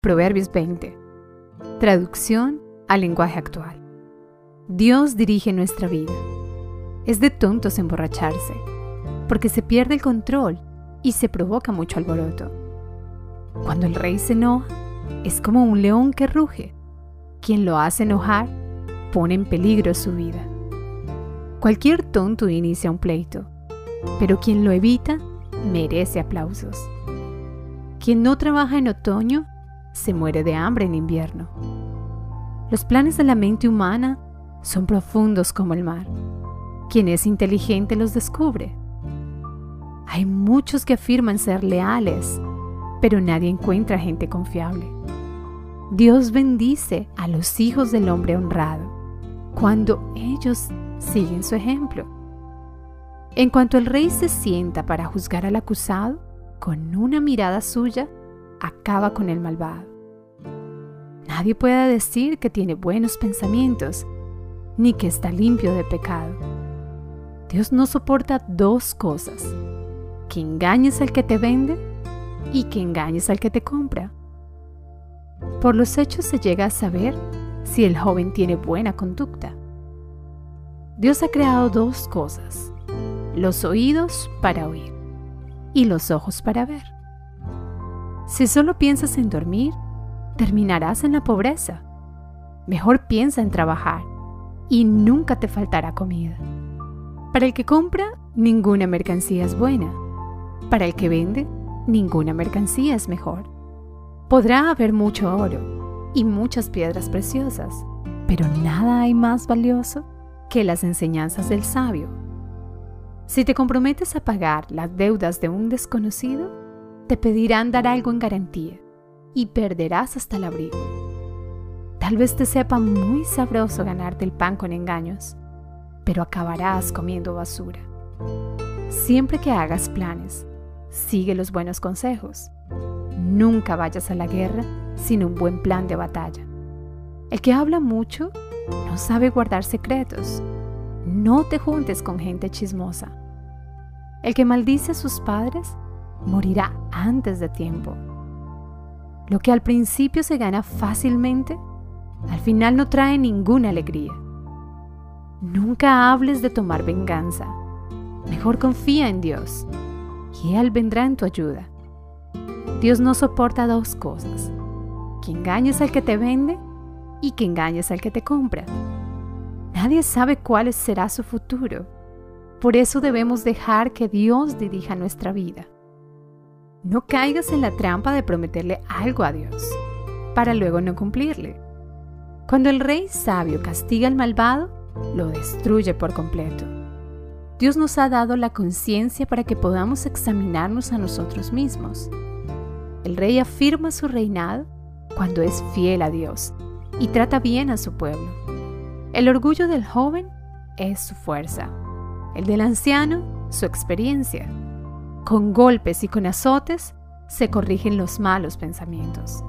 Proverbios 20. Traducción al lenguaje actual. Dios dirige nuestra vida. Es de tontos emborracharse, porque se pierde el control y se provoca mucho alboroto. Cuando el rey se enoja, es como un león que ruge. Quien lo hace enojar pone en peligro su vida. Cualquier tonto inicia un pleito, pero quien lo evita merece aplausos. Quien no trabaja en otoño se muere de hambre en invierno. Los planes de la mente humana son profundos como el mar. Quien es inteligente los descubre. Hay muchos que afirman ser leales, pero nadie encuentra gente confiable. Dios bendice a los hijos del hombre honrado cuando ellos siguen su ejemplo. En cuanto el rey se sienta para juzgar al acusado, con una mirada suya acaba con el malvado. Nadie puede decir que tiene buenos pensamientos, ni que está limpio de pecado. Dios no soporta dos cosas, que engañes al que te vende y que engañes al que te compra. Por los hechos se llega a saber si el joven tiene buena conducta. Dios ha creado dos cosas, los oídos para oír y los ojos para ver. Si solo piensas en dormir, terminarás en la pobreza. Mejor piensa en trabajar y nunca te faltará comida. Para el que compra, ninguna mercancía es buena. Para el que vende, ninguna mercancía es mejor. Podrá haber mucho oro y muchas piedras preciosas, pero nada hay más valioso que las enseñanzas del sabio. Si te comprometes a pagar las deudas de un desconocido, te pedirán dar algo en garantía y perderás hasta el abrigo. Tal vez te sepa muy sabroso ganarte el pan con engaños, pero acabarás comiendo basura. Siempre que hagas planes, sigue los buenos consejos. Nunca vayas a la guerra sin un buen plan de batalla. El que habla mucho no sabe guardar secretos. No te juntes con gente chismosa. El que maldice a sus padres morirá antes de tiempo. Lo que al principio se gana fácilmente, al final no trae ninguna alegría. Nunca hables de tomar venganza. Mejor confía en Dios y Él vendrá en tu ayuda. Dios no soporta dos cosas, que engañes al que te vende y que engañes al que te compra. Nadie sabe cuál será su futuro. Por eso debemos dejar que Dios dirija nuestra vida. No caigas en la trampa de prometerle algo a Dios, para luego no cumplirle. Cuando el rey sabio castiga al malvado, lo destruye por completo. Dios nos ha dado la conciencia para que podamos examinarnos a nosotros mismos. El rey afirma su reinado cuando es fiel a Dios y trata bien a su pueblo. El orgullo del joven es su fuerza, el del anciano su experiencia. Con golpes y con azotes se corrigen los malos pensamientos.